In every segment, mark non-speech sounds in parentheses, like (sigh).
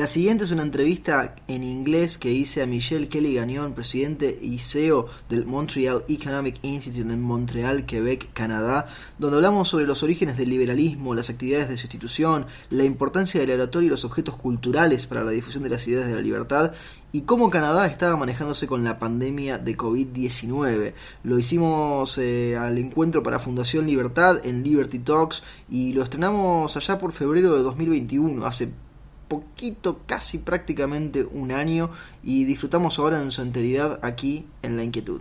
La siguiente es una entrevista en inglés que hice a Michel Kelly Gagnon, presidente y CEO del Montreal Economic Institute en Montreal, Quebec, Canadá, donde hablamos sobre los orígenes del liberalismo, las actividades de su institución, la importancia del oratorio y los objetos culturales para la difusión de las ideas de la libertad y cómo Canadá estaba manejándose con la pandemia de COVID-19. Lo hicimos eh, al encuentro para Fundación Libertad en Liberty Talks y lo estrenamos allá por febrero de 2021, hace poquito, casi prácticamente un año y disfrutamos ahora en su enteridad aquí en La Inquietud.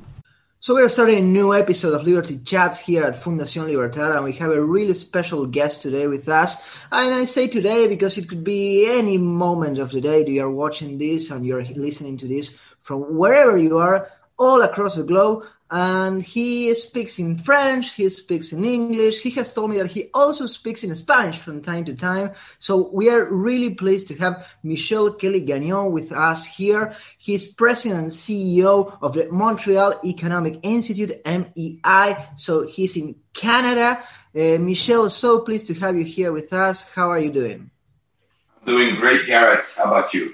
So we are starting a new episode of Liberty Chats here at Fundación Libertad, and we have a really special guest today with us. And I say today because it could be any moment of the day you are watching this and you're listening to this from wherever you are, all across the globe and he speaks in French, he speaks in English. He has told me that he also speaks in Spanish from time to time. So we are really pleased to have Michel Kelly Gagnon with us here. He's president and CEO of the Montreal Economic Institute, MEI. So he's in Canada. Uh, Michel, so pleased to have you here with us. How are you doing? Doing great, Garret. How about you?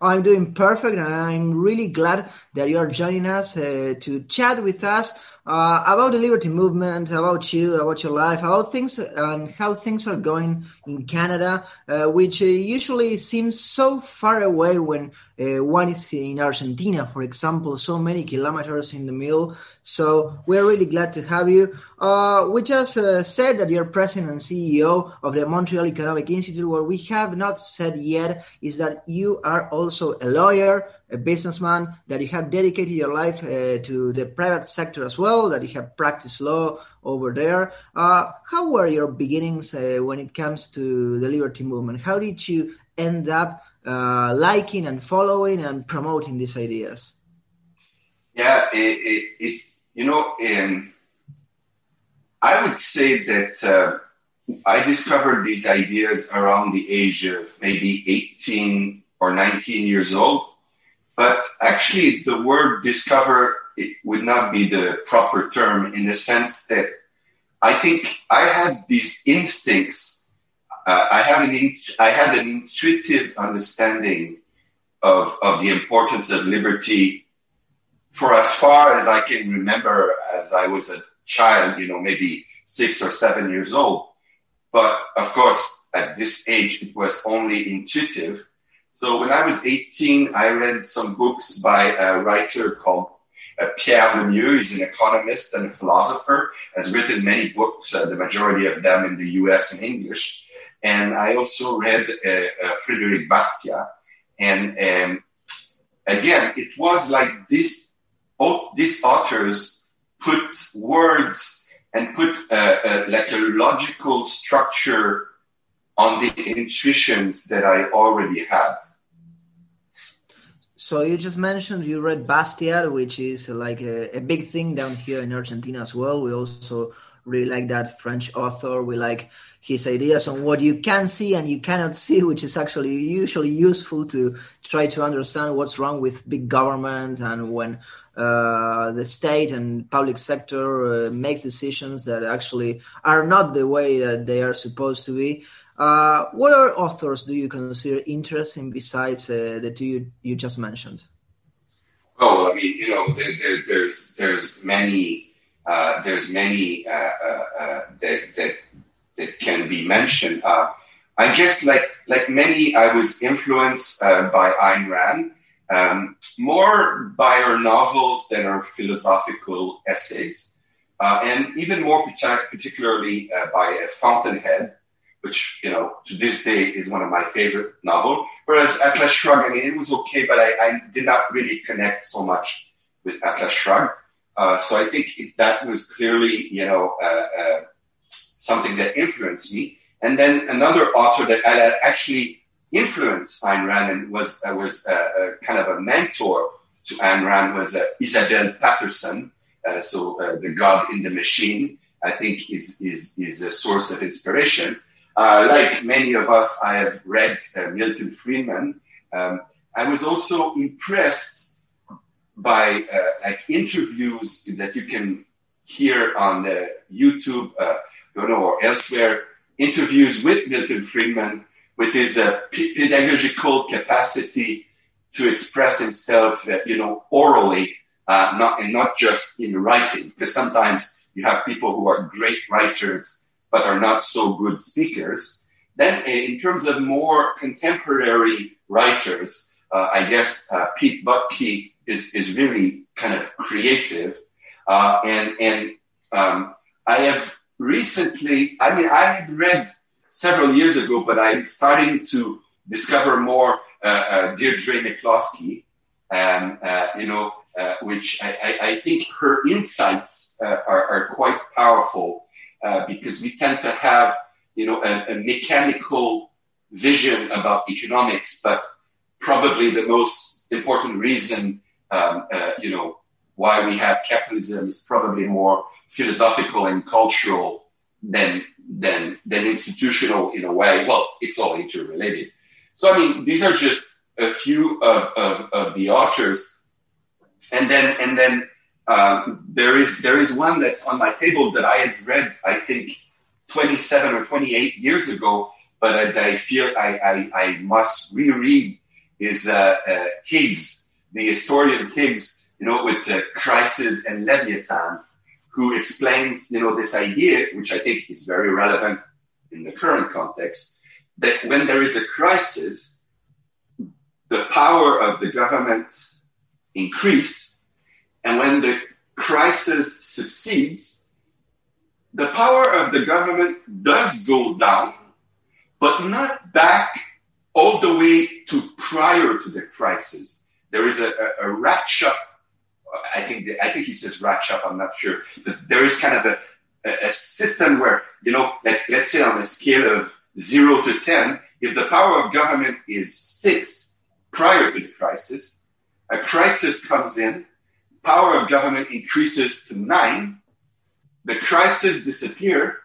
I'm doing perfect, and I'm really glad that you are joining us uh, to chat with us uh, about the liberty movement, about you, about your life, about things and how things are going in Canada, uh, which uh, usually seems so far away when uh, one is in Argentina, for example, so many kilometers in the middle. So we're really glad to have you. Uh, we just uh, said that you're president and CEO of the Montreal Economic Institute. What we have not said yet is that you are also a lawyer a businessman, that you have dedicated your life uh, to the private sector as well, that you have practiced law over there. Uh, how were your beginnings uh, when it comes to the liberty movement? How did you end up uh, liking and following and promoting these ideas? Yeah, it, it, it's, you know, um, I would say that uh, I discovered these ideas around the age of maybe 18 or 19 years old actually, the word discover would not be the proper term in the sense that I think I had these instincts. Uh, I have an I had an intuitive understanding of of the importance of liberty for as far as I can remember as I was a child, you know, maybe six or seven years old. But of course, at this age, it was only intuitive. So when I was 18, I read some books by a writer called uh, Pierre Lemieux. He's an economist and a philosopher, has written many books, uh, the majority of them in the US in English. And I also read uh, uh Frederic Bastiat. And um, again, it was like this, oh, these authors put words and put uh, uh, like a logical structure on the intuitions that I already had. So you just mentioned you read Bastiat, which is like a, a, big thing down here in Argentina as well. We also really like that French author. We like his ideas on what you can see and you cannot see, which is actually usually useful to try to understand what's wrong with big government and when uh, the state and public sector uh, makes decisions that actually are not the way that they are supposed to be. Uh, what are authors do you consider interesting besides uh, the two you, you just mentioned? Oh, I mean, you know, there, there, there's there's many uh, there's many that that that can be mentioned. I guess, like like many, I was influenced by Ayn Rand, um, more by her novels than her philosophical essays, and even more particularly by Fountainhead which, you know, to this day is one of my favorite novels. Whereas Atlas Shrugged, I mean, it was okay, but I, I did not really connect so much with Atlas Shrugged. Uh, so I think it, that was clearly, you know, uh, uh, something that influenced me. And then another author that I actually influenced Ayn Rand and was uh, was uh, kind of a mentor to Ayn Rand was uh, Isabel Paterson. so the God in the Machine, I think, is is is a source of inspiration. uh, like many of us, I have read uh, Milton Friedman. Um, I was also impressed by uh, like interviews that you can hear on uh, YouTube, uh, you know, or elsewhere. Interviews with Milton Friedman, with his uh, pedagogical capacity to express himself, you know, orally, not and not just in writing. Because sometimes you have people who are great writers but are not so good speakers. Then, in terms of more contemporary writers, uh, I guess uh, Pete Boettke is is really kind of creative, uh, and and um, I have recently. I mean, I had read several years ago, but I'm starting to discover more uh, uh, Deirdre McCloskey, um, uh, you know, which I, I, I, think her insights are, are quite powerful uh, because we tend to have, you know, a, a, mechanical vision about economics, but probably the most important reason, um, uh, you know, why we have capitalism is probably more philosophical and cultural than than than institutional in a way. Well, it's all interrelated. So I mean, these are just a few of, of, of the authors, and then and then um, there is there is one that's on my table that I had read, I think, 27 or 28 years ago, but I, I feel I, I, I, must reread is uh, uh, Higgs, the historian Higgs, you know, with uh, Crisis and Leviathan, who explains, you know, this idea, which I think is very relevant in the current context, that when there is a crisis, the power of the government increase and when the crisis subsides, the power of the government does go down, but not back all the way to prior to the crisis. There is a, a, a ratchet. I think I think he says ratchet up. I'm not sure, but there is kind of a, a, a system where you know, let, let's say on a scale of zero to ten, if the power of government is six prior to the crisis, a crisis comes in power of government increases to nine, the crisis disappear,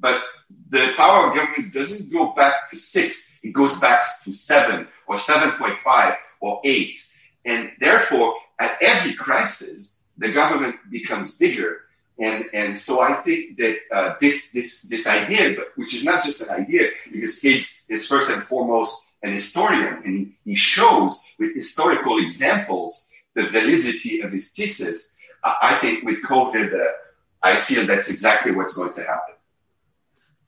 but the power of government doesn't go back to six. It goes back to seven or 7.5 or eight. And therefore, at every crisis, the government becomes bigger. And, and so I think that uh, this, this, this idea, but which is not just an idea, because Higgs is first and foremost an historian, and he shows with historical examples the validity of his thesis, I think with COVID, uh, I feel that's exactly what's going to happen.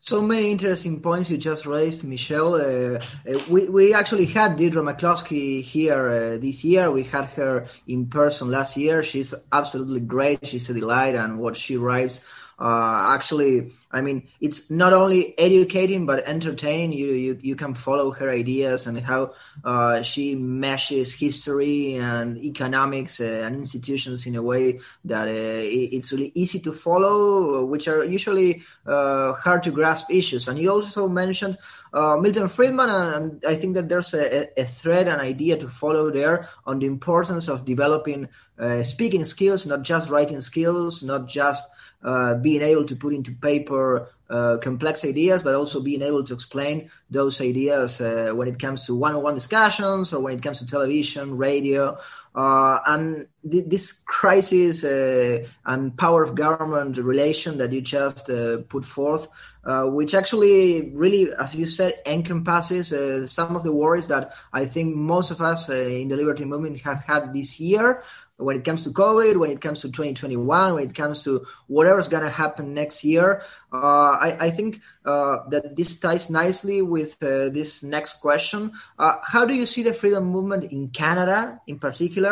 So many interesting points you just raised, Michel. Uh, uh, we, we actually had Deirdre McCloskey here uh, this year. We had her in person last year. She's absolutely great. She's a delight, and what she writes uh, actually, I mean, it's not only educating but entertaining. You you, you can follow her ideas and how uh, she meshes history and economics uh, and institutions in a way that uh, it's really easy to follow, which are usually uh, hard to grasp issues. And you also mentioned Milton Friedman, and I think that there's a, a, thread, an idea to follow there on the importance of developing uh, speaking skills, not just writing skills, not just uh, being able to put into paper uh, complex ideas, but also being able to explain those ideas uh, when it comes to one-on-one discussions or when it comes to television, radio, uh, and th- this crisis uh, and power of government relation that you just put forth, which actually really, as you said, encompasses some of the worries that I think most of us in the liberty movement have had this year when it comes to COVID, when it comes to 2021, when it comes to whatever's going to happen next year. Uh, I, I, think uh, that this ties nicely with uh, this next question. Uh, how do you see the freedom movement in Canada in particular?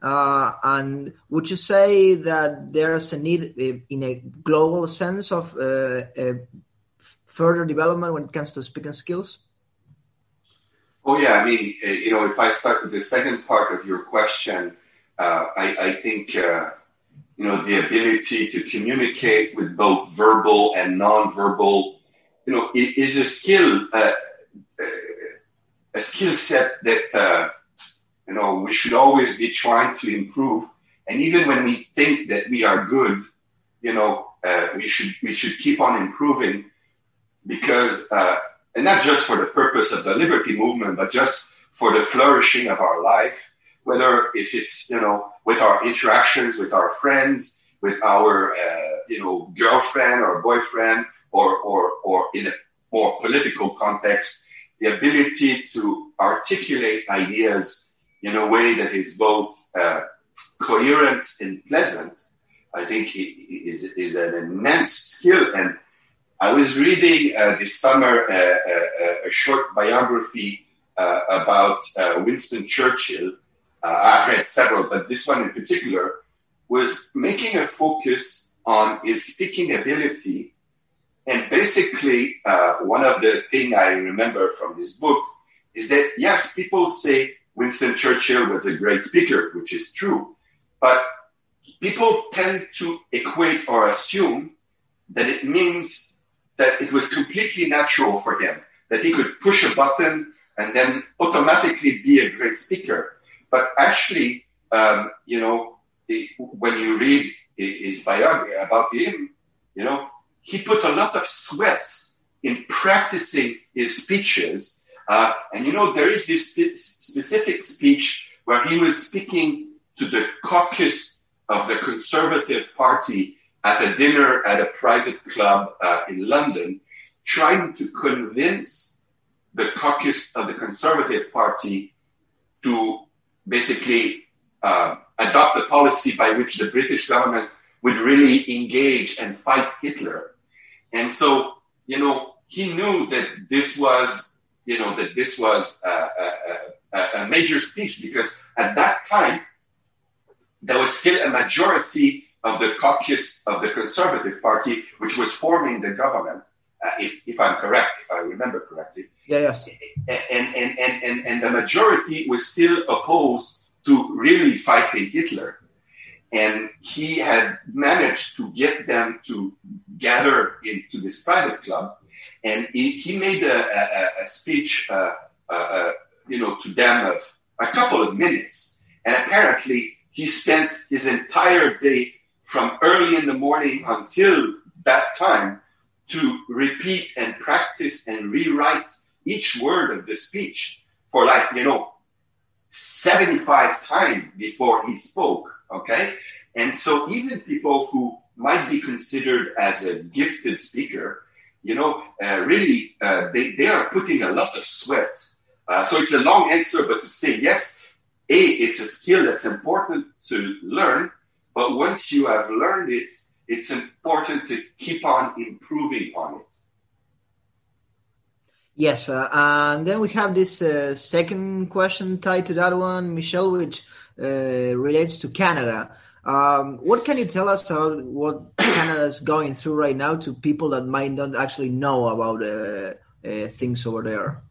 Uh, and would you say that there's a need uh, in a global sense of further development when it comes to speaking skills? Oh, yeah. I mean, you know, if I start with the second part of your question, uh, I, I, think uh, you know the ability to communicate with both verbal and non-verbal, you know, is a skill, uh, a skill set that uh, you know we should always be trying to improve. And even when we think that we are good, you know, uh, we should we should keep on improving because uh, and not just for the purpose of the liberty movement, but just for the flourishing of our life, whether if it's, you know, with our interactions with our friends, with our, uh, you know, girlfriend or boyfriend, or, or, or in a more political context, the ability to articulate ideas in a way that is both uh, coherent and pleasant, I think is, is an immense skill. And I was reading uh, this summer uh, uh a short biography uh, about uh, Winston Churchill. I've read several, but this one in particular was making a focus on his speaking ability. And basically, one of the things I remember from this book is that, yes, people say Winston Churchill was a great speaker, which is true. But people tend to equate or assume that it means that it was completely natural for him, that he could push a button and then automatically be a great speaker. But actually, um, you know, when you read his biography about him, you know, he put a lot of sweat in practicing his speeches. Uh, and you know, there is this specific speech where he was speaking to the caucus of the Conservative Party at a dinner at a private club uh, in London, trying to convince the caucus of the Conservative Party to basically uh, adopt a policy by which the British government would really engage and fight Hitler. And so, you know, he knew that this was, you know, that this was a, a, a, major speech because at that time, there was still a majority of the caucus of the Conservative Party, which was forming the government, uh, if, if I'm correct, if I remember correctly. Yeah, yes. And, and, and, and, and the majority was still opposed to really fighting Hitler. And he had managed to get them to gather into this private club. And he, he made a, a, a speech, uh, uh, uh you know, to them of a couple of minutes. And apparently he spent his entire day from early in the morning until that time to repeat and practice and rewrite each word of the speech for like, you know, 75 times before he spoke. Okay. And so even people who might be considered as a gifted speaker, you know, uh, really, uh, they, they are putting a lot of sweat. Uh, so it's a long answer, but to say yes, a, it's a skill that's important to learn, but once you have learned it, it's important to keep on improving on it. Yes, uh, and then we have this uh, second question tied to that one, Michel, which uh, relates to Canada. Um, what can you tell us about what Canada is going through right now to people that might not actually know about uh, uh, things over there?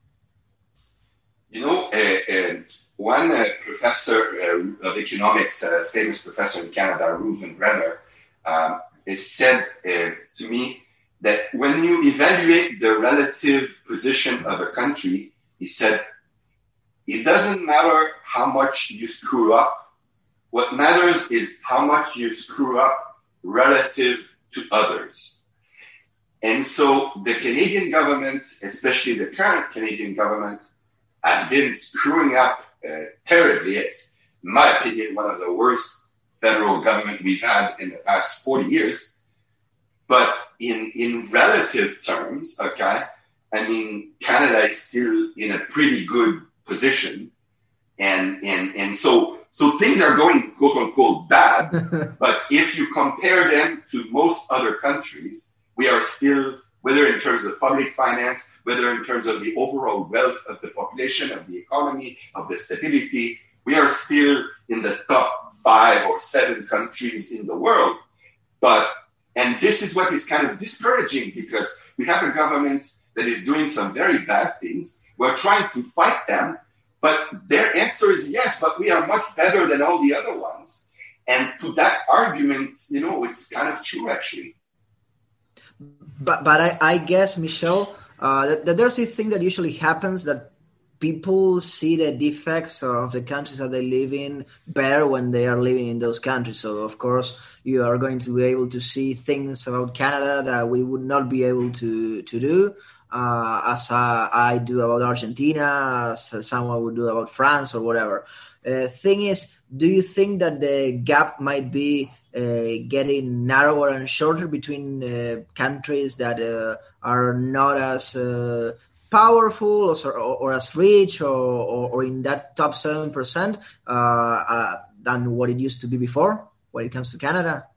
You know, uh, one uh, professor uh, of economics, a famous professor in Canada, Reuven Brenner, um, said uh, to me that when you evaluate the relative position of a country, he said, it doesn't matter how much you screw up. What matters is how much you screw up relative to others. And so the Canadian government, especially the current Canadian government, has been screwing up uh, terribly. It's, in my opinion, one of the worst federal government we've had in the past 40 years. But in, in relative terms, okay, I mean, Canada is still in a pretty good position. And, and, and so, so things are going quote unquote bad. (laughs) but if you compare them to most other countries, we are still whether in terms of public finance, whether in terms of the overall wealth of the population, of the economy, of the stability, we are still in the top five or seven countries in the world. But, and this is what is kind of discouraging because we have a government that is doing some very bad things. We're trying to fight them, but their answer is yes, but we are much better than all the other ones. And to that argument, you know, it's kind of true actually. But but I, I guess Michel, uh, that, that there's a thing that usually happens that people see the defects of the countries that they live in better when they are living in those countries. So of course you are going to be able to see things about Canada that we would not be able to to do. Uh, as uh, I do about Argentina, as someone would do about France or whatever. Uh, thing is, do you think that the gap might be uh, getting narrower and shorter between uh, countries that uh, are not as powerful or, or, or, as rich or, or, or, in that top 7% uh, uh, than what it used to be before when it comes to Canada?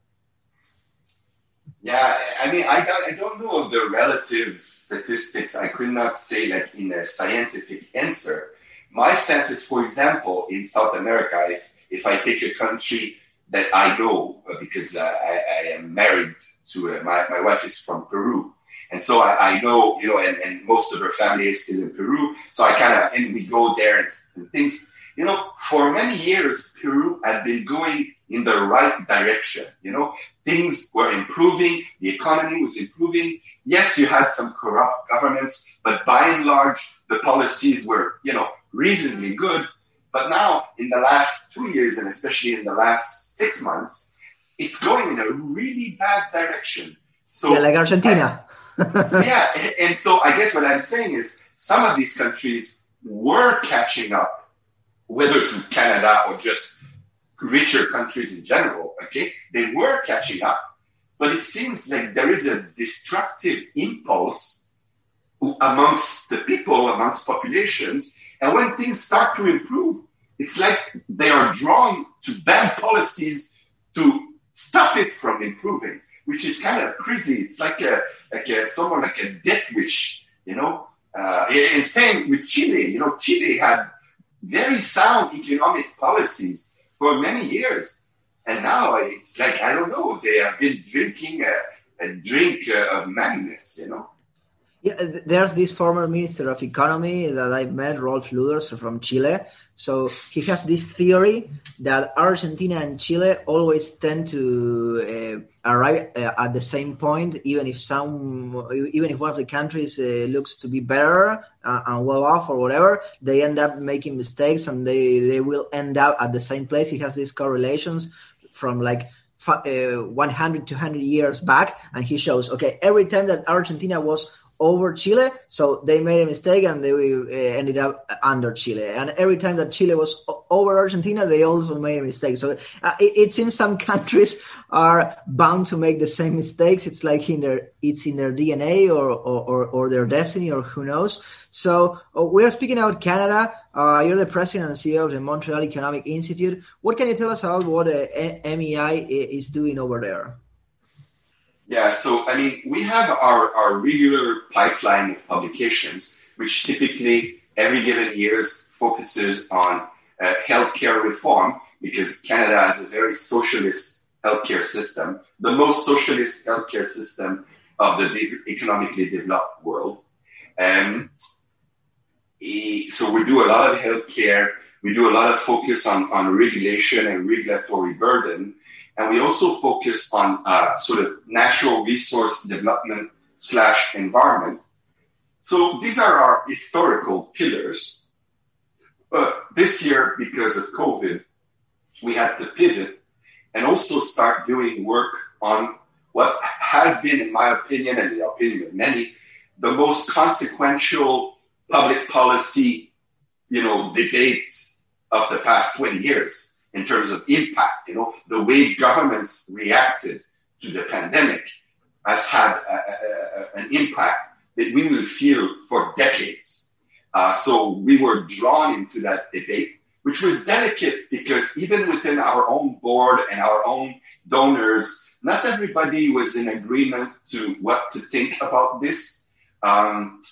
Yeah, I mean, I don't, I don't know the relative statistics. I could not say that in a scientific answer. My sense is, for example, in South America, if, if I take a country that I know uh, because uh, I, I, am married to uh, my, my wife is from Peru. And so I, I know, you know, and, and, most of her family is still in Peru. So I kind of, and we go there and, and things, you know, for many years, Peru had been going in the right direction. You know, things were improving. The economy was improving. Yes, you had some corrupt governments, but by and large, the policies were, you know, reasonably good. But now, in the last two years, and especially in the last six months, it's going in a really bad direction. So, yeah, like Argentina. yeah, and so I guess what I'm saying is some of these countries were catching up, whether to Canada or just richer countries in general. Okay, they were catching up, but it seems like there is a destructive impulse amongst the people, amongst populations, and when things start to improve, it's like they are drawn to bad policies to stop it from improving, which is kind of crazy. It's like a, like a, someone like a death wish, you know? Uh, and same with Chile. You know, Chile had very sound economic policies for many years. And now it's like, I don't know, they have been drinking a, a drink uh, of madness, you know? Yeah, there's this former minister of economy that I met, Rolf Luders from Chile. So he has this theory that Argentina and Chile always tend to uh, arrive uh, at the same point, even if some, even if one of the countries uh, looks to be better uh, and well off or whatever, they end up making mistakes and they they will end up at the same place. He has these correlations from like uh, 100 to 100 years back and he shows okay every time that argentina was over Chile, so they made a mistake and they uh, ended up under Chile. And every time that Chile was over Argentina, they also made a mistake. So uh, it, it, seems some (laughs) countries are bound to make the same mistakes. It's like in their it's in their DNA or or, or their destiny or who knows. So uh, we are speaking about Canada. Uh, you're the president and CEO of the Montreal Economic Institute. What can you tell us about what uh, MEI is doing over there? Yeah, so I mean, we have our, our regular pipeline of publications, which typically every given year focuses on uh, healthcare reform because Canada has a very socialist healthcare system, the most socialist healthcare system of the de- economically developed world. Um, so we do a lot of healthcare. We do a lot of focus on, on regulation and regulatory burden. And we also focus on uh, sort of natural resource development slash environment. So these are our historical pillars. But this year, because of COVID, we had to pivot and also start doing work on what has been, in my opinion, and the opinion of many, the most consequential public policy, you know, debates of the past 20 years in terms of impact. You know, the way governments reacted to the pandemic has had a, a, an impact that we will feel for decades. Uh, so we were drawn into that debate, which was delicate because even within our own board and our own donors, not everybody was in agreement to what to think about this. Um,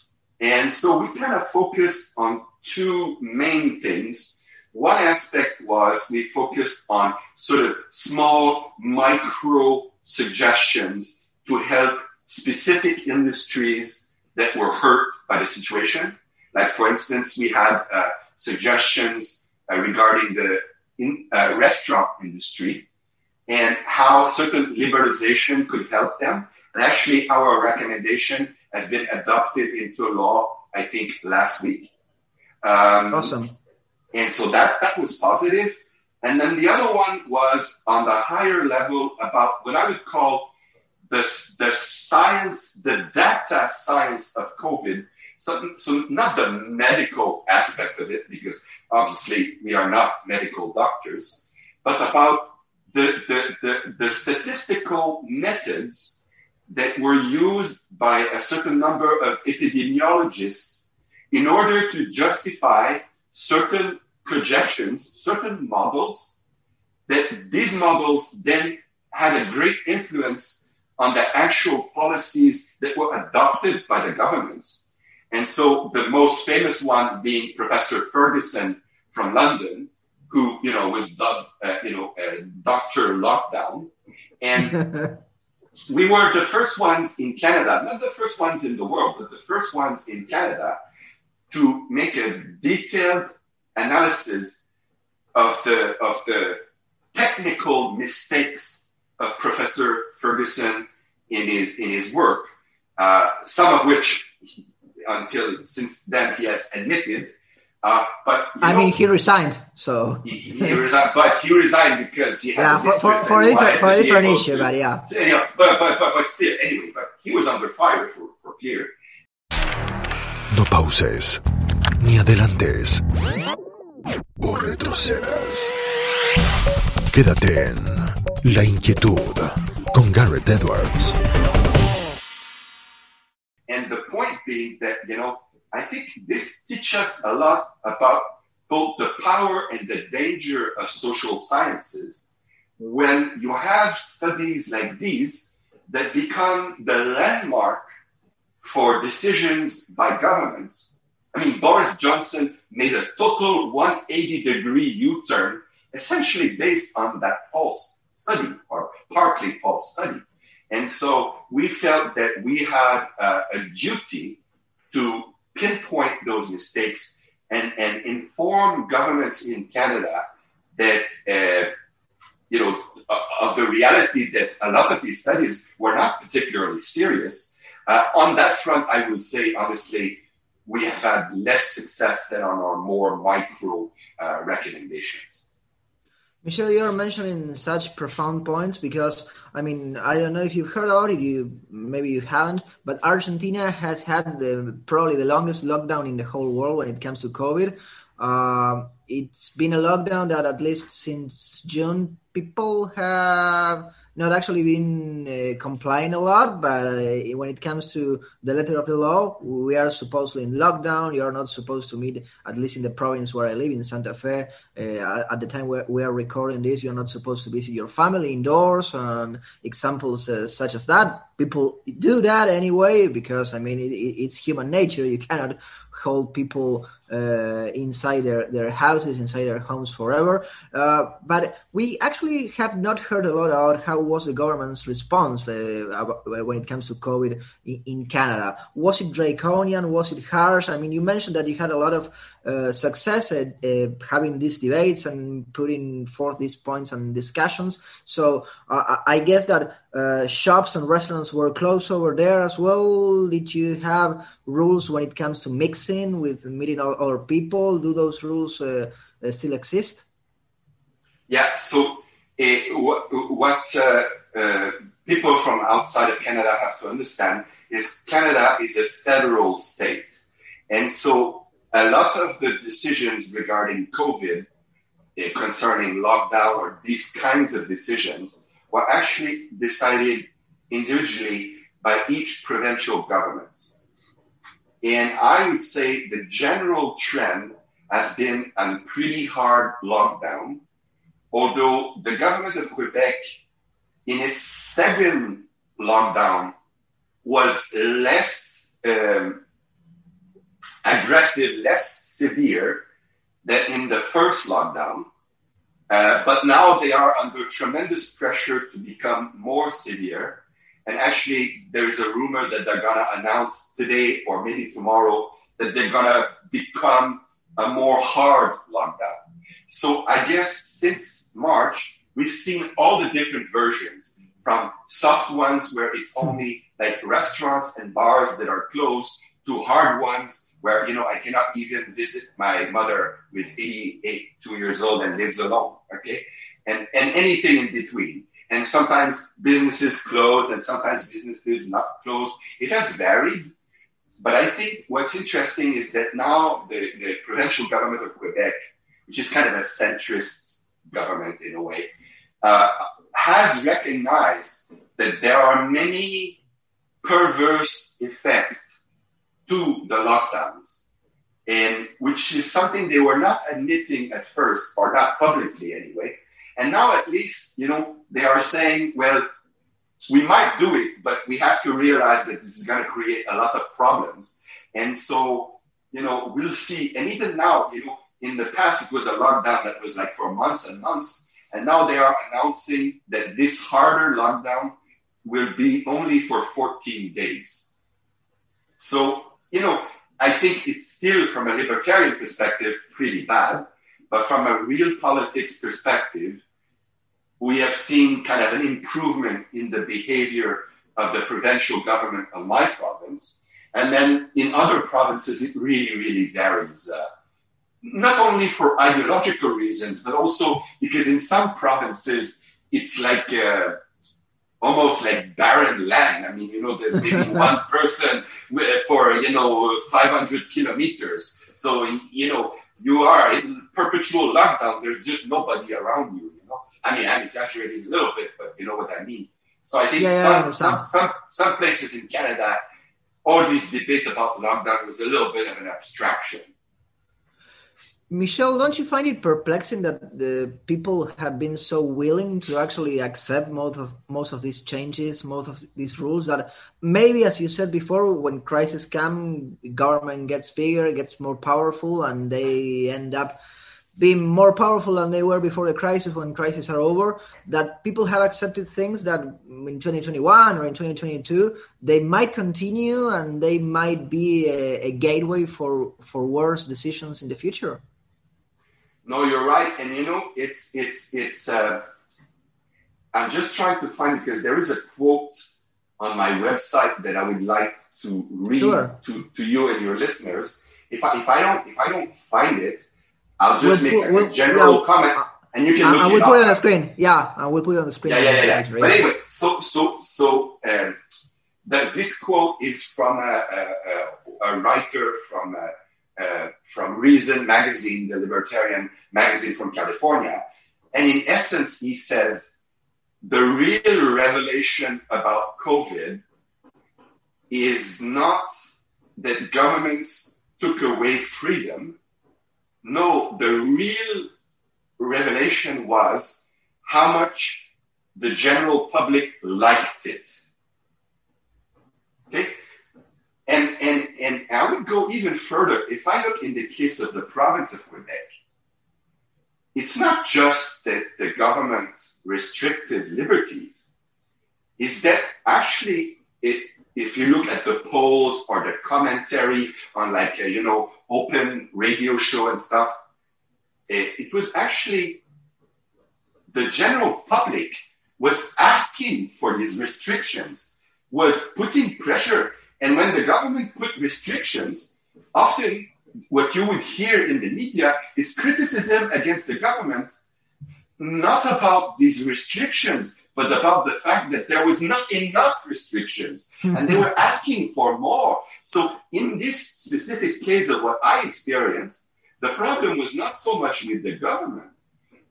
and so we kind of focused on two main things one aspect was we focused on sort of small micro suggestions to help specific industries that were hurt by the situation. Like, for instance, we had uh, suggestions uh, regarding the in, uh, restaurant industry and how certain liberalization could help them. And actually, our recommendation has been adopted into law, I think, last week. Um, awesome. And so that, that was positive. And then the other one was on the higher level about what I would call the, the science, the data science of COVID. So, so not the medical aspect of it, because obviously we are not medical doctors, but about the, the, the, the statistical methods that were used by a certain number of epidemiologists in order to justify certain projections, certain models, that these models then had a great influence on the actual policies that were adopted by the governments. And so the most famous one being Professor Ferguson from London, who, you know, was dubbed, uh, you know, uh, Dr. Lockdown. And (laughs) we were the first ones in Canada, not the first ones in the world, but the first ones in Canada to make a detailed analysis of the, of the technical mistakes of Professor Ferguson in his, in his work, uh, some of which until since then he has admitted. Uh, but I know, mean, he resigned, so he, he, resigned. But he resigned because he had yeah for, for, for, a different, for a different issue, to, but yeah. So, yeah, but, but but but still, anyway, but he was under fire for for clear. No pauses, ni adelantes, o retrocedas. Quédate en La Inquietud con Garret Edwards. And the point being that, you know, I think this teaches a lot about both the power and the danger of social sciences when you have studies like these that become the landmark for decisions by governments. I mean, Boris Johnson made a total 180 degree U turn essentially based on that false study or partly false study. And so we felt that we had uh, a duty to pinpoint those mistakes and, and inform governments in Canada that, uh, you know, of the reality that a lot of these studies were not particularly serious. Uh, on that front, I would say, honestly, we have had less success than on our more micro uh, recommendations. Michel, you're mentioning such profound points because I mean I don't know if you've heard about it. You maybe you haven't, but Argentina has had the probably the longest lockdown in the whole world when it comes to COVID. Uh, it's been a lockdown that at least since June people have not actually been uh, complying a lot, but uh, when it comes to the letter of the law, we are supposedly in lockdown. You are not supposed to meet, at least in the province where I live, in Santa Fe. Uh, at the time where we are recording this, you're not supposed to visit your family indoors, and examples uh, such as that. People do that anyway because I mean it, it's human nature. You cannot hold people uh, inside their, their houses, inside their homes forever. Uh, but we actually have not heard a lot about how was the government's response uh, when it comes to COVID in, Canada. Was it draconian? Was it harsh? I mean, you mentioned that you had a lot of uh, success at uh, having these debates and putting forth these points and discussions. So uh, I guess that shops and restaurants were closed over there as well. Did you have rules when it comes to mixing with meeting other people? Do those rules still exist? Yeah. So Eh, what, what people from outside of Canada have to understand is Canada is a federal state. And so a lot of the decisions regarding COVID uh, concerning lockdown or these kinds of decisions were actually decided individually by each provincial governments. And I would say the general trend has been a pretty hard lockdown, although the government of Quebec in its second lockdown was less um, aggressive, less severe than in the first lockdown. Uh, but now they are under tremendous pressure to become more severe. And actually, there is a rumor that they're going to announce today or maybe tomorrow that they're going to become a more hard lockdown. So I guess since March, we've seen all the different versions from soft ones where it's only like restaurants and bars that are closed to hard ones where, you know, I cannot even visit my mother who is 88, two years old and lives alone. Okay. And, and anything in between. and sometimes businesses closed and sometimes businesses not closed. It has varied. But I think what's interesting is that now the, the provincial government of Quebec, which is kind of a centrist government in a way, uh, has recognized that there are many perverse effects to the lockdowns, and which is something they were not admitting at first, or not publicly anyway. And now at least, you know, they are saying, well, we might do it, but we have to realize that this is going to create a lot of problems. And so, you know, we'll see. And even now, you know, in the past, it was a lockdown that was like for months and months. And now they are announcing that this harder lockdown will be only for 14 days. So, you know, I think it's still from a libertarian perspective pretty bad, but from a real politics perspective, we have seen kind of an improvement in the behavior of the provincial government of my province. And then in other provinces, it really, really varies. Uh, not only for ideological reasons, but also because in some provinces, it's like uh, almost like barren land. I mean, you know, there's maybe (laughs) one person for, you know, 500 kilometers. So, you know, you are in perpetual lockdown. There's just nobody around you, you know. I mean, I'm exaggerating a little bit, but you know what I mean. So I think yeah, some, some, some, some places in Canada, all this debate about lockdown was a little bit of an abstraction. Michel, don't you find it perplexing that the people have been so willing to actually accept most of most of these changes, most of these rules that maybe, as you said before, when crisis come, government gets bigger, gets more powerful, and they end up being more powerful than they were before the crisis when crises are over that people have accepted things that in 2021 or in 2022 they might continue and they might be a, a gateway for for worse decisions in the future no you're right and you know it's it's it's uh, i'm just trying to find because there is a quote on my website that i would like to read sure. to, to you and your listeners if I, if I don't if i don't find it I'll just we'll make put, a general yeah, comment, and you can. I, will put it on the screen. Yeah, I will put it on the screen. Yeah, yeah, yeah. yeah. But anyway, so so so um, the, this quote is from a, a, a writer from a, uh, from Reason magazine, the libertarian magazine from California, and in essence, he says the real revelation about COVID is not that governments took away freedom no, the real revelation was how much the general public liked it. Okay? And, and, and I would go even further. If I look in the case of the province of Quebec, it's not just that the government restricted liberties, it's that actually it, if you look at the polls or the commentary on like, uh, you know, open radio show and stuff, it, it was actually the general public was asking for these restrictions, was putting pressure. And when the government put restrictions, often what you would hear in the media is criticism against the government, not about these restrictions, but about the fact that there was not enough restrictions hmm. and they were asking for more. So in this specific case of what I experienced, the problem was not so much with the government.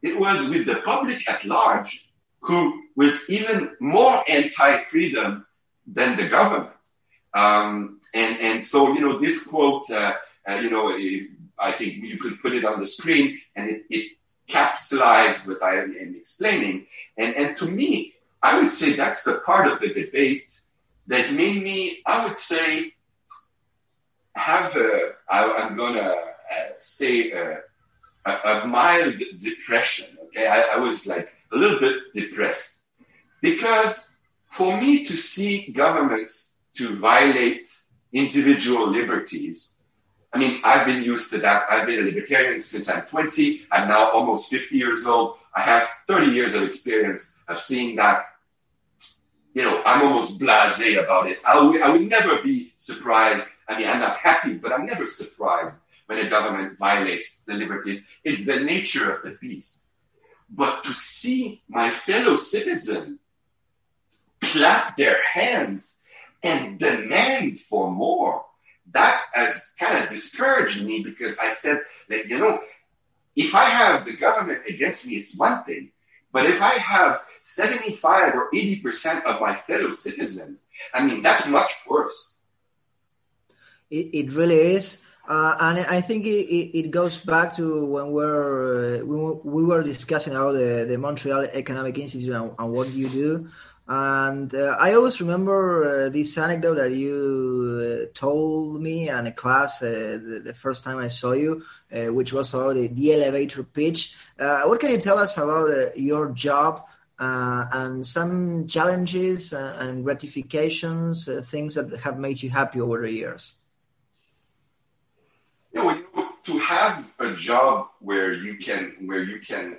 It was with the public at large who was even more anti-freedom than the government. Um, and, and so, you know, this quote, uh, uh, you know, I think you could put it on the screen and it, it capsulized what I am explaining. And, and to me, I would say that's the part of the debate that made me, I would say, have a, I, I'm going to uh, say a, a, a, mild depression. Okay. I, I was like a little bit depressed because for me to see governments to violate individual liberties I mean, I've been used to that. I've been a libertarian since I'm 20. I'm now almost 50 years old. I have 30 years of experience of seeing that. You know, I'm almost blasé about it. I would, I would never be surprised. I mean, I'm not happy, but I'm never surprised when a government violates the liberties. It's the nature of the beast. But to see my fellow citizen clap their hands and demand for more, that has kind of discouraged me because I said that, you know, if I have the government against me, it's one thing. But if I have 75 or 80% of my fellow citizens, I mean, that's much worse. It, it really is. Uh, and I think it, it, goes back to when we're, uh, we, we were discussing about the, the Montreal Economic Institute and, and what you do. And uh, I always remember uh, this anecdote that you uh, told me in a class uh, the, the, first time I saw you, uh, which was about the elevator pitch. Uh, what can you tell us about your job and some challenges and gratifications, things that have made you happy over the years? You know, to have a job where you can, where you can,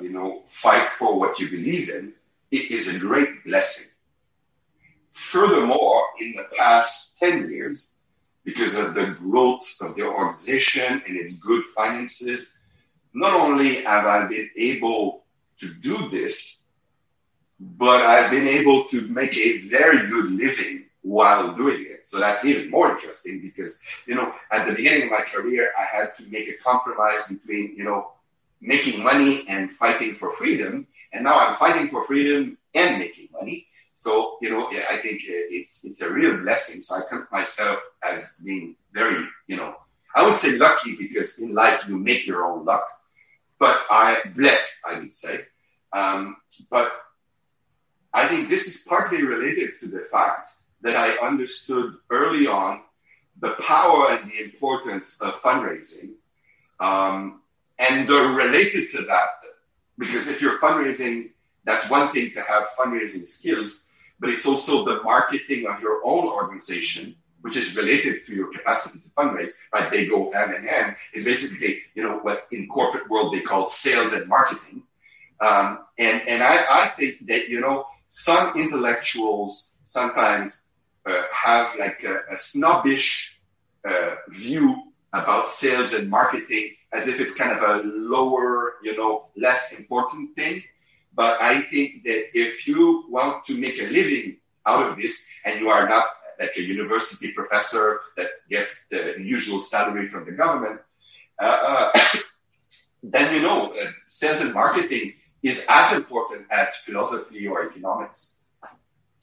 you know, fight for what you believe in it is a great blessing. Furthermore, in the past 10 years, because of the growth of the organization and its good finances, not only have I been able to do this, but I've been able to make a very good living while doing it. So that's even more interesting because, you know, at the beginning of my career, I had to make a compromise between, you know, making money and fighting for freedom. And now I'm fighting for freedom and making money. So, you know, I think it's, it's a real blessing. So I count myself as being very, you know, I would say lucky because in life you make your own luck, but I blessed, I would say. Um, but I think this is partly related to the fact that I understood early on the power and the importance of fundraising. Um, and they're related to that because if you're fundraising, that's one thing to have fundraising skills, but it's also the marketing of your own organization, which is related to your capacity to fundraise, right? They go hand in hand. It's basically, you know, what in corporate world they call sales and marketing. Um, and, and I, I think that, you know, some intellectuals sometimes uh, have like a, a snobbish uh, view about sales and marketing as if it's kind of a lower, you know, less important thing. But I think that if you want to make a living out of this and you are not like a university professor that gets the usual salary from the government, uh, uh, (coughs) then you know uh, sales and marketing is as important as philosophy or economics.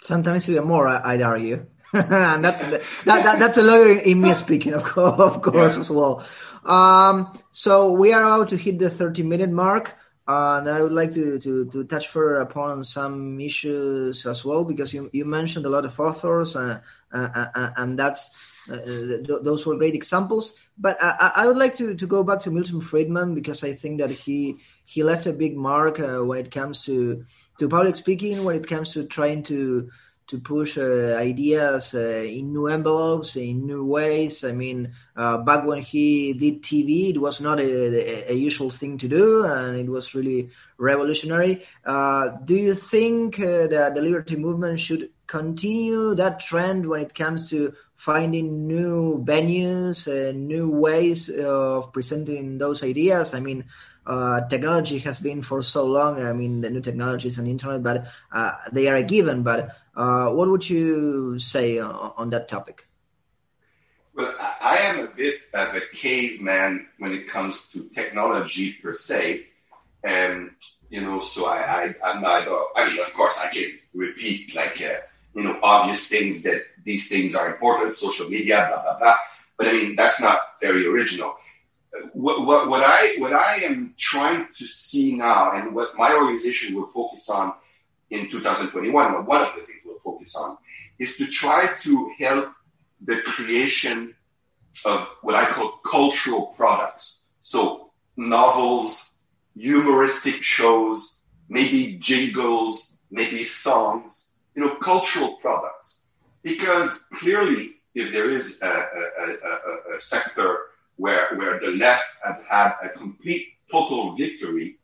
Sometimes even more, I'd argue. And (laughs) that's that, that, that's a lawyer in me speaking, of course, of course yeah. as well. Um, so we are about to hit the 30 minute mark. Uh, and I would like to, to, to touch further upon some issues as well, because you, you mentioned a lot of authors, uh, uh, uh, uh and that's th- those were great examples. But I, I, would like to, to go back to Milton Friedman because I think that he he left a big mark when it comes to to public speaking, when it comes to trying to to push uh, ideas uh, in new envelopes, in new ways. I mean, uh, back when he did TV, it was not a, a, usual thing to do, and it was really revolutionary. Do you think that the liberty movement should continue that trend when it comes to finding new venues and new ways of presenting those ideas? I mean, uh, technology has been for so long. I mean, the new technologies and internet, but uh, they are a given. But uh, what would you say on, on that topic? Well, I am a bit of a caveman when it comes to technology per se. And, you know, so I, I, am I mean, of course, I can repeat like, uh, you know, obvious things that these things are important, social media, blah, blah, blah. But I mean, that's not very original. What, what, what I, what I am trying to see now and what my organization will focus on in 2021, one of the we'll focus on, is to try to help the creation of what I call cultural products. So novels, humoristic shows, maybe jingles, maybe songs, you know, cultural products. Because clearly, if there is a, a, a, a sector where, where the left has had a complete total victory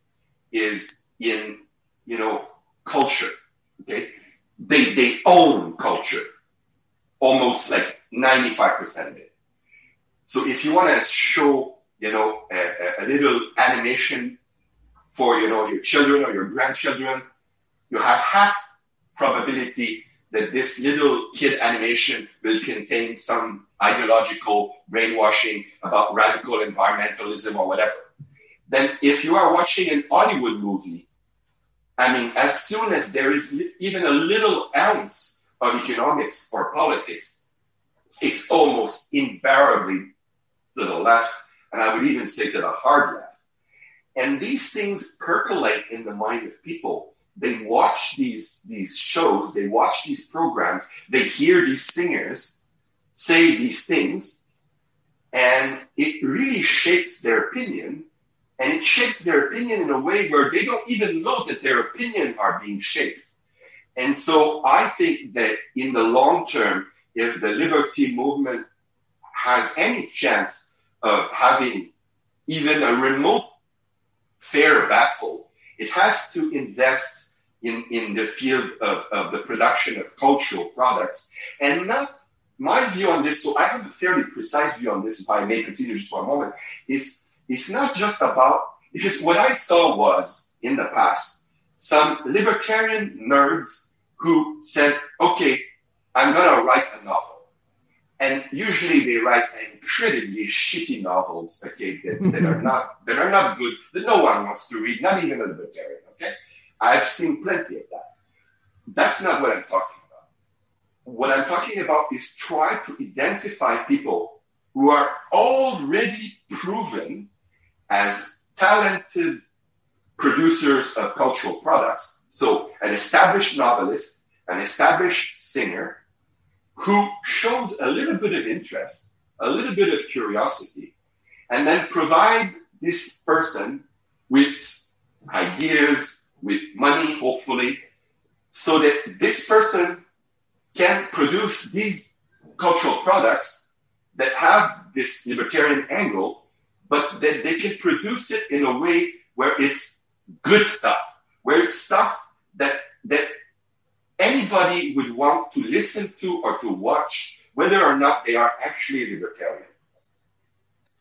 is in, you know, culture. Okay. They, they own culture almost like 95% of it. So if you want to show, you know, a, a little animation for you know your children or your grandchildren, you have half probability that this little kid animation will contain some ideological brainwashing about radical environmentalism or whatever. Then if you are watching an Hollywood movie, I mean, as soon as there is even a little ounce of economics or politics, it's almost invariably to the left, and I would even say to the hard left. And these things percolate in the mind of people. They watch these, these shows, they watch these programs, they hear these singers say these things, and it really shapes their opinion. And it shapes their opinion in a way where they don't even know that their opinion are being shaped. And so I think that in the long term, if the liberty movement has any chance of having even a remote fair battle, it has to invest in, in the field of, of the production of cultural products and not my view on this, so I have a fairly precise view on this, if I may continue just for a moment, is it's not just about, because what I saw was in the past, some libertarian nerds who said, okay, I'm going to write a novel. And usually they write incredibly shitty novels, okay, that, that are not, that are not good, that no one wants to read, not even a libertarian, okay? I've seen plenty of that. That's not what I'm talking about. What I'm talking about is try to identify people who are already proven as talented producers of cultural products. So an established novelist, an established singer, who shows a little bit of interest, a little bit of curiosity, and then provide this person with ideas, with money, hopefully, so that this person can produce these cultural products that have this libertarian angle, but that they can produce it in a way where it's good stuff, where it's stuff that that anybody would want to listen to or to watch, whether or not they are actually libertarian.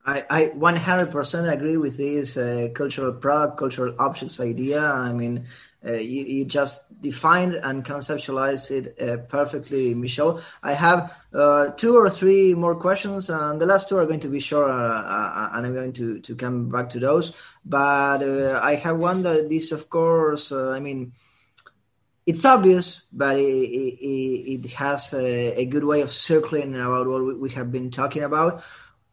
I, I 100% agree with this uh, cultural product, cultural objects idea. I mean, uh, you, you, just defined and conceptualized it uh, perfectly, Michel. I have uh, two or three more questions, and the last two are going to be short, uh, uh, and I'm going to, to come back to those. But I have one that is, of course, I mean, it's obvious, but it, it, it has a, a, good way of circling about what we have been talking about.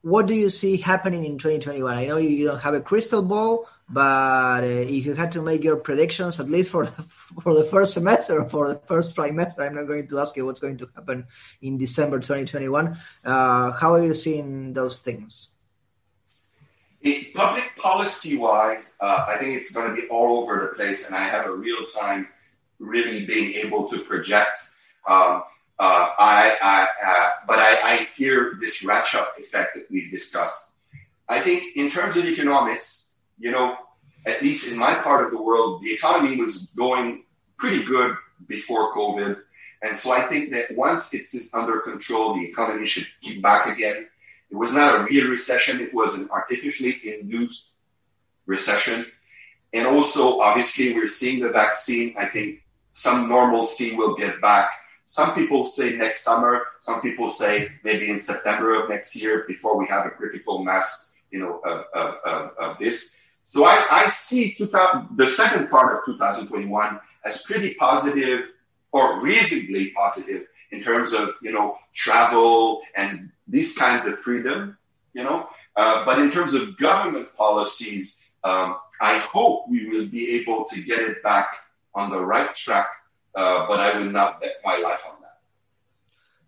What do you see happening in 2021? I know you don't have a crystal ball, but uh, if you had to make your predictions, at least for (laughs) for the first semester for the first trimester, I'm not going to ask you what's going to happen in December 2021. Uh, how are you seeing those things? Public policy wise, uh, I think it's going to be all over the place, and I have a real time really being able to project. Um, uh, I, I uh, but I, I hear this ratchet effect that we've discussed. I think in terms of economics, you know, at least in my part of the world, the economy was going pretty good before COVID. And so I think that once it's under control, the economy should keep back again. It was not a real recession. It was an artificially induced recession. And also, obviously, we're seeing the vaccine. I think some normalcy will get back. Some people say next summer. Some people say maybe in September of next year before we have a critical mass, you know, of, of, of, of this. So I, I see 2000, the second part of 2021 as pretty positive or reasonably positive in terms of, you know, travel and these kinds of freedom, you know. Uh, but in terms of government policies, um, I hope we will be able to get it back on the right track, uh, but I will not bet my life on that.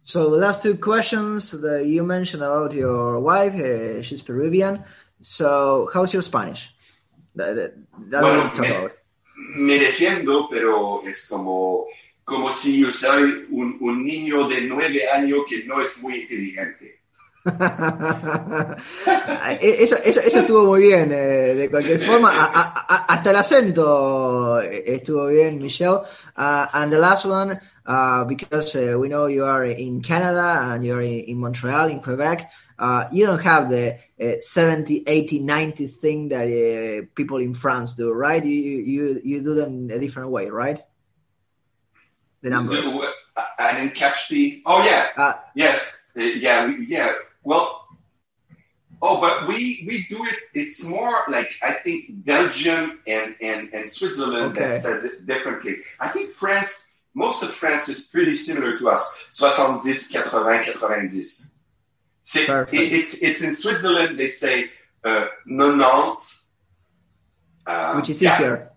So the last two questions that you mentioned about your wife, uh, she's Peruvian. So how's your Spanish? That, that, that bueno, me, me, defiendo, pero es como, como si yo soy un, un niño de nueve años que no es muy inteligente. Eso, eso, eso, estuvo muy bien, eh, de cualquier forma. A, a, hasta el acento estuvo bien, Michel. Uh, and the last one, uh, because uh, we know you are in Canada and you're in, in Montreal, in Quebec. uh, you don't have the uh, 70, 80, 90 thing that uh, people in France do, right? You, you, you do them a different way, right? The numbers. I didn't catch the. Oh yeah. Yes. Yeah. Yeah. Well. Oh, but we we do it. It's more like I think Belgium and and and Switzerland Okay. that says it differently. I think France. Most of France is pretty similar to us. 70, 80, 90. C'est, it, it's it's in Switzerland. They say uh, 90. Uh, which is yeah. easier.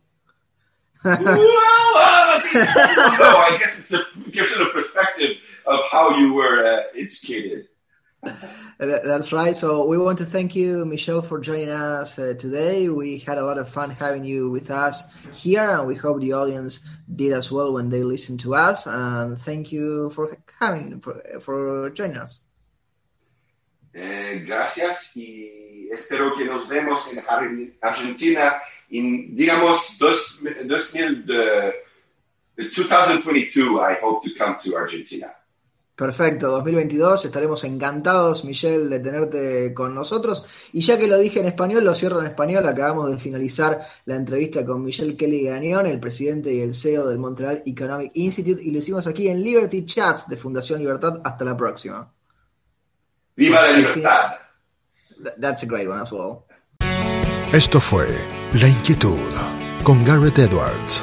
well, (laughs) uh, no, I guess it's a gives it a perspective of how you were uh, educated. (laughs) That- That's right. So we want to thank you, Michel, for joining us uh, today. We had a lot of fun having you with us here, and we hope the audience did as well when they listened to us. And thank you for having for, for joining us. Eh, gracias y espero que nos vemos en Ar- Argentina en, digamos, dos, 2000, uh, 2022. I hope to come to Argentina. Perfecto, 2022, estaremos encantados, Michelle, de tenerte con nosotros. Y ya que lo dije en español, lo cierro en español. Acabamos de finalizar la entrevista con Michelle Kelly Gagnon, el presidente y el CEO del Montreal Economic Institute, y lo hicimos aquí en Liberty Chats de Fundación Libertad. Hasta la próxima. Viva la libertad. Th- That's a great one as well. Esto fue La Inquietud con Garrett Edwards.